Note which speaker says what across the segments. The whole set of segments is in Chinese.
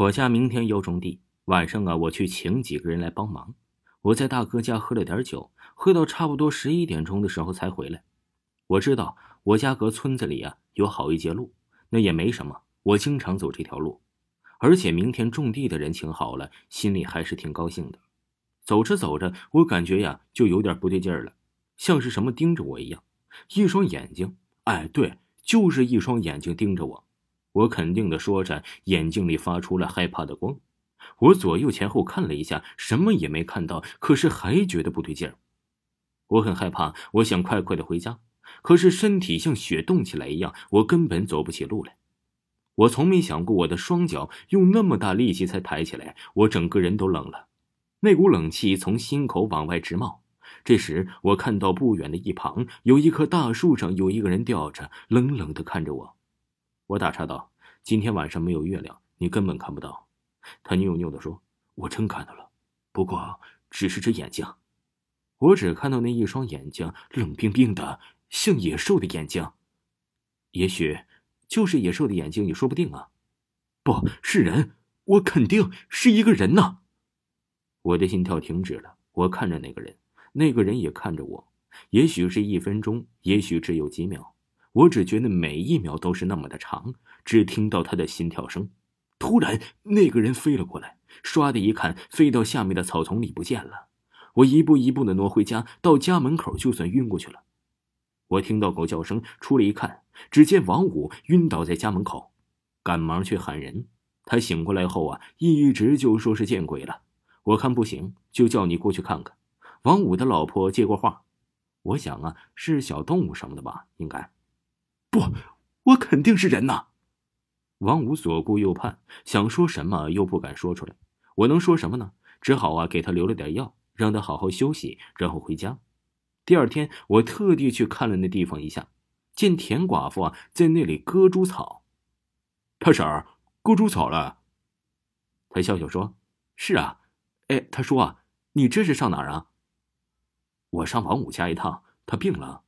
Speaker 1: 我家明天要种地，晚上啊，我去请几个人来帮忙。我在大哥家喝了点酒，喝到差不多十一点钟的时候才回来。我知道我家隔村子里啊有好一截路，那也没什么，我经常走这条路。而且明天种地的人请好了，心里还是挺高兴的。走着走着，我感觉呀就有点不对劲儿了，像是什么盯着我一样，一双眼睛，哎，对，就是一双眼睛盯着我。我肯定的说着，眼睛里发出了害怕的光。我左右前后看了一下，什么也没看到，可是还觉得不对劲儿。我很害怕，我想快快的回家，可是身体像雪冻起来一样，我根本走不起路来。我从没想过我的双脚用那么大力气才抬起来，我整个人都冷了，那股冷气从心口往外直冒。这时，我看到不远的一旁有一棵大树上有一个人吊着，冷冷的看着我。我打岔道：“今天晚上没有月亮，你根本看不到。”他扭扭的说：“我真看到了，不过只是只眼睛。我只看到那一双眼睛，冷冰冰的，像野兽的眼睛。也许就是野兽的眼睛也说不定啊。不是人，我肯定是一个人呐。”我的心跳停止了。我看着那个人，那个人也看着我。也许是一分钟，也许只有几秒。我只觉得每一秒都是那么的长，只听到他的心跳声。突然，那个人飞了过来，唰的一看，飞到下面的草丛里不见了。我一步一步的挪回家，到家门口就算晕过去了。我听到狗叫声，出来一看，只见王五晕倒在家门口，赶忙去喊人。他醒过来后啊，一直就说是见鬼了。我看不行，就叫你过去看看。王五的老婆接过话，我想啊，是小动物什么的吧，应该。不，我肯定是人呐！王五左顾右盼，想说什么又不敢说出来。我能说什么呢？只好啊给他留了点药，让他好好休息，然后回家。第二天，我特地去看了那地方一下，见田寡妇啊在那里割猪草。他婶儿，割猪草了。他笑笑说：“是啊。”哎，他说啊，你这是上哪儿啊？我上王五家一趟，他病了。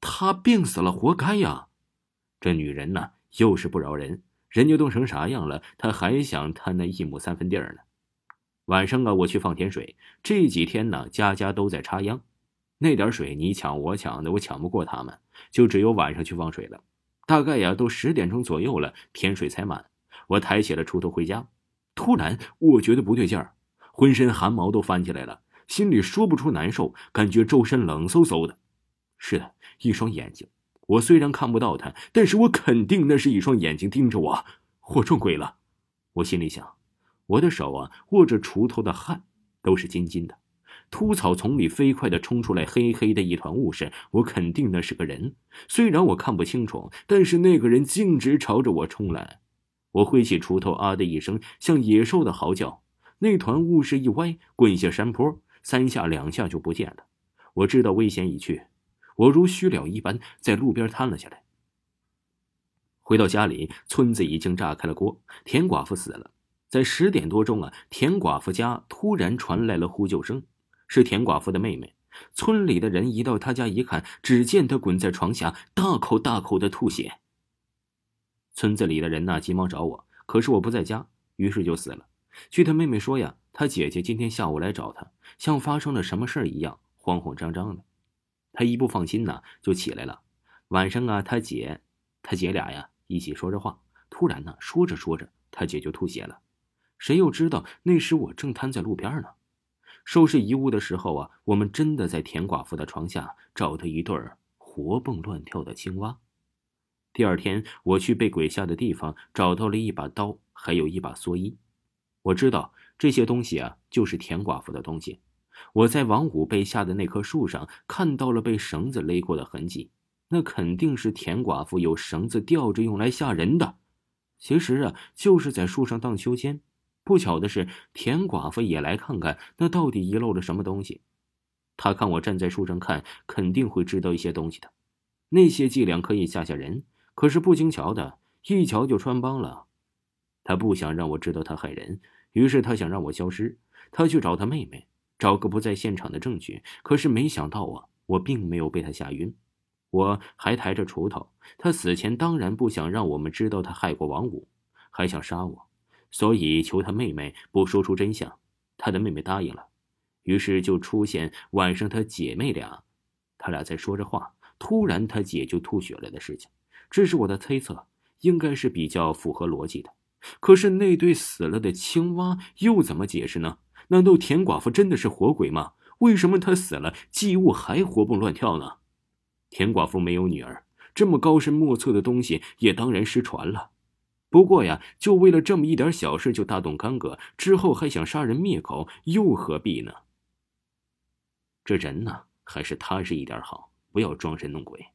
Speaker 1: 他病死了，活该呀！这女人呢，又是不饶人。人家冻成啥样了，她还想贪那一亩三分地儿呢。晚上啊，我去放甜水。这几天呢，家家都在插秧，那点水你抢我抢的，我抢不过他们，就只有晚上去放水了。大概呀，都十点钟左右了，甜水才满。我抬起了锄头回家，突然我觉得不对劲儿，浑身汗毛都翻起来了，心里说不出难受，感觉周身冷飕飕的。是的。一双眼睛，我虽然看不到他，但是我肯定那是一双眼睛盯着我。我撞鬼了，我心里想。我的手啊，握着锄头的汗都是津津的。秃草丛里飞快的冲出来黑黑的一团雾势，我肯定那是个人。虽然我看不清楚，但是那个人径直朝着我冲来。我挥起锄头，啊的一声，像野兽的嚎叫。那团雾势一歪，滚下山坡，三下两下就不见了。我知道危险已去。我如虚了一般，在路边瘫了下来。回到家里，村子已经炸开了锅，田寡妇死了。在十点多钟啊，田寡妇家突然传来了呼救声，是田寡妇的妹妹。村里的人一到她家一看，只见她滚在床下，大口大口的吐血。村子里的人呢，急忙找我，可是我不在家，于是就死了。据他妹妹说呀，她姐姐今天下午来找她，像发生了什么事一样，慌慌张张的。他一不放心呢，就起来了。晚上啊，他姐，他姐俩呀一起说着话，突然呢，说着说着，他姐就吐血了。谁又知道那时我正瘫在路边呢？收拾遗物的时候啊，我们真的在田寡妇的床下找到一对活蹦乱跳的青蛙。第二天，我去被鬼吓的地方找到了一把刀，还有一把蓑衣。我知道这些东西啊，就是田寡妇的东西。我在王五被吓的那棵树上看到了被绳子勒过的痕迹，那肯定是田寡妇有绳子吊着用来吓人的。其实啊，就是在树上荡秋千。不巧的是，田寡妇也来看看那到底遗漏了什么东西。他看我站在树上看，肯定会知道一些东西的。那些伎俩可以吓吓人，可是不经瞧的，一瞧就穿帮了。他不想让我知道他害人，于是他想让我消失。他去找他妹妹。找个不在现场的证据，可是没想到啊，我并没有被他吓晕，我还抬着锄头。他死前当然不想让我们知道他害过王五，还想杀我。所以求他妹妹不说出真相。他的妹妹答应了，于是就出现晚上他姐妹俩，他俩在说着话，突然他姐就吐血了的事情。这是我的猜测，应该是比较符合逻辑的。可是那对死了的青蛙又怎么解释呢？难道田寡妇真的是活鬼吗？为什么她死了，祭物还活蹦乱跳呢？田寡妇没有女儿，这么高深莫测的东西也当然失传了。不过呀，就为了这么一点小事就大动干戈，之后还想杀人灭口，又何必呢？这人呢，还是踏实一点好，不要装神弄鬼。